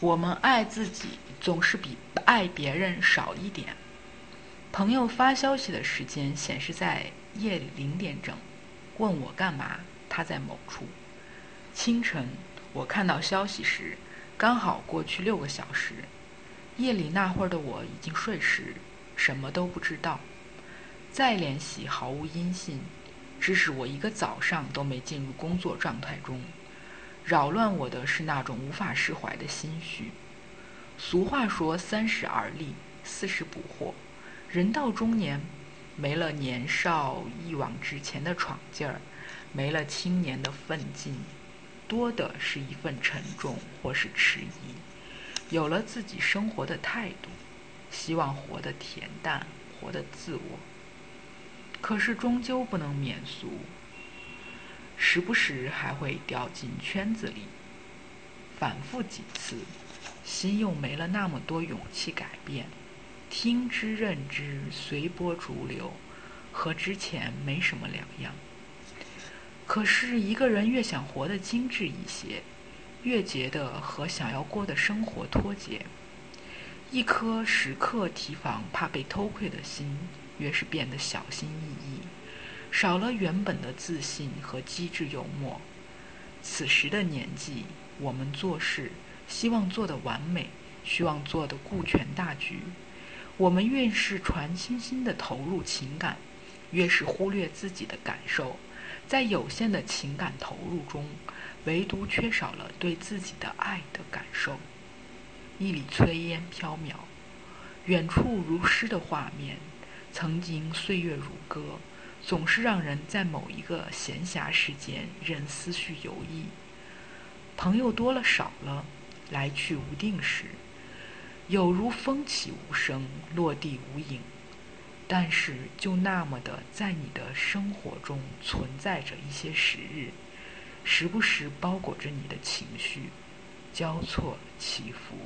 我们爱自己总是比爱别人少一点。朋友发消息的时间显示在夜里零点整，问我干嘛？他在某处。清晨，我看到消息时，刚好过去六个小时。夜里那会儿的我已经睡时，什么都不知道。再联系毫无音信，致使我一个早上都没进入工作状态中。扰乱我的是那种无法释怀的心绪。俗话说：“三十而立，四十不惑。”人到中年，没了年少一往直前的闯劲儿，没了青年的奋进，多的是一份沉重或是迟疑。有了自己生活的态度，希望活得恬淡，活得自我。可是终究不能免俗。时不时还会掉进圈子里，反复几次，心又没了那么多勇气改变。听之任之，随波逐流，和之前没什么两样。可是，一个人越想活得精致一些，越觉得和想要过的生活脱节。一颗时刻提防怕被偷窥的心，越是变得小心翼翼。少了原本的自信和机智幽默。此时的年纪，我们做事希望做得完美，希望做得顾全大局。我们越是全身心地投入情感，越是忽略自己的感受。在有限的情感投入中，唯独缺少了对自己的爱的感受。一缕炊烟飘渺，远处如诗的画面，曾经岁月如歌。总是让人在某一个闲暇时间任思绪游弋。朋友多了少了，来去无定时，有如风起无声，落地无影。但是就那么的在你的生活中存在着一些时日，时不时包裹着你的情绪，交错起伏。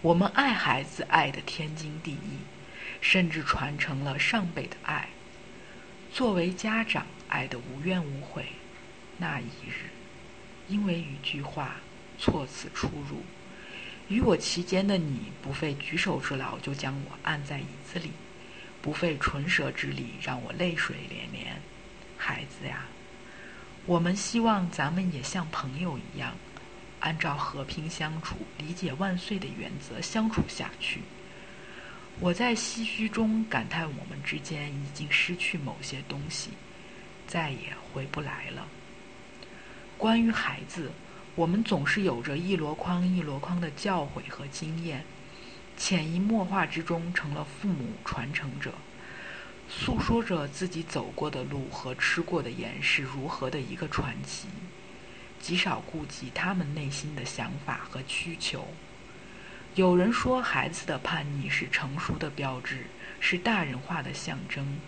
我们爱孩子，爱得天经地义。甚至传承了上辈的爱。作为家长，爱得无怨无悔。那一日，因为一句话，措辞出入，与我其间的你，不费举手之劳就将我按在椅子里，不费唇舌之力让我泪水连连。孩子呀，我们希望咱们也像朋友一样，按照和平相处、理解万岁的原则相处下去。我在唏嘘中感叹，我们之间已经失去某些东西，再也回不来了。关于孩子，我们总是有着一箩筐一箩筐的教诲和经验，潜移默化之中成了父母传承者，诉说着自己走过的路和吃过的盐是如何的一个传奇，极少顾及他们内心的想法和需求。有人说，孩子的叛逆是成熟的标志，是大人化的象征。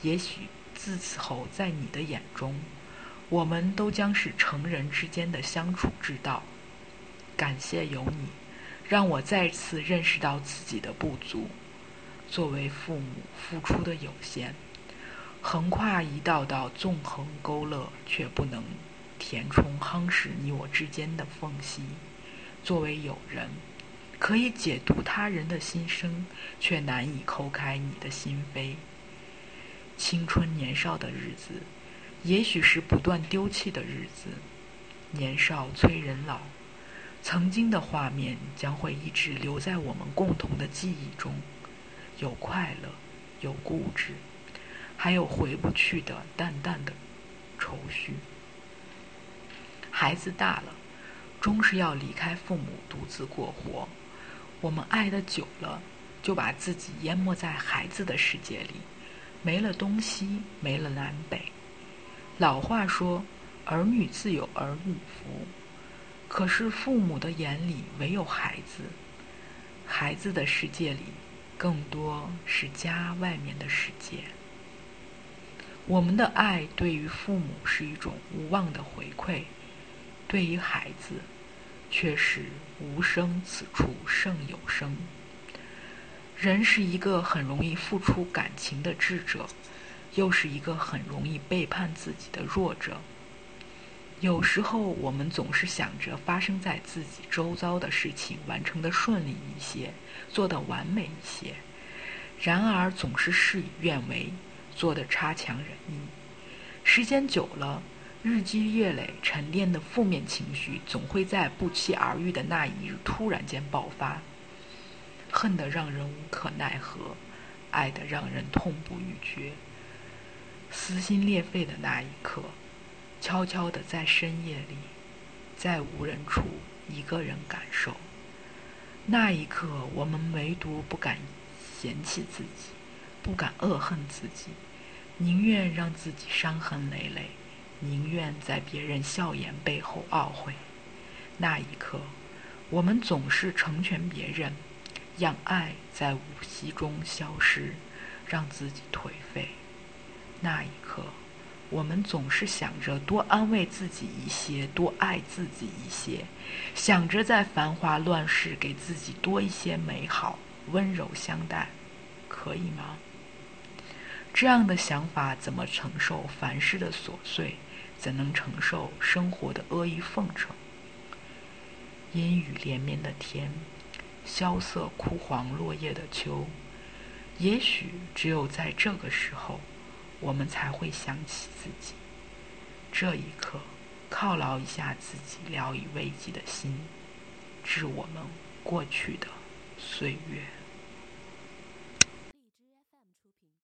也许自此后，在你的眼中，我们都将是成人之间的相处之道。感谢有你，让我再次认识到自己的不足。作为父母，付出的有限，横跨一道道纵横勾勒，却不能填充夯实你我之间的缝隙。作为友人。可以解读他人的心声，却难以抠开你的心扉。青春年少的日子，也许是不断丢弃的日子。年少催人老，曾经的画面将会一直留在我们共同的记忆中，有快乐，有固执，还有回不去的淡淡的愁绪。孩子大了，终是要离开父母，独自过活。我们爱的久了，就把自己淹没在孩子的世界里，没了东西，没了南北。老话说：“儿女自有儿女福。”可是父母的眼里唯有孩子，孩子的世界里更多是家外面的世界。我们的爱对于父母是一种无望的回馈，对于孩子。却是无声，此处胜有声。人是一个很容易付出感情的智者，又是一个很容易背叛自己的弱者。有时候，我们总是想着发生在自己周遭的事情完成的顺利一些，做得完美一些，然而总是事与愿违，做得差强人意。时间久了，日积月累沉淀的负面情绪，总会在不期而遇的那一日突然间爆发，恨得让人无可奈何，爱得让人痛不欲绝。撕心裂肺的那一刻，悄悄地在深夜里，在无人处，一个人感受。那一刻，我们唯独不敢嫌弃自己，不敢恶恨自己，宁愿让自己伤痕累累，宁愿在别人笑颜背后懊悔。那一刻，我们总是成全别人，让爱在无息中消失，让自己颓废。那一刻，我们总是想着多安慰自己一些，多爱自己一些，想着在繁华乱世给自己多一些美好，温柔相待，可以吗？这样的想法怎么承受凡事的琐碎？怎能承受生活的阿谀奉承？阴雨连绵的天，萧瑟枯黄落叶的秋，也许只有在这个时候。我们才会想起自己，这一刻，犒劳一下自己聊以慰藉的心，致我们过去的岁月。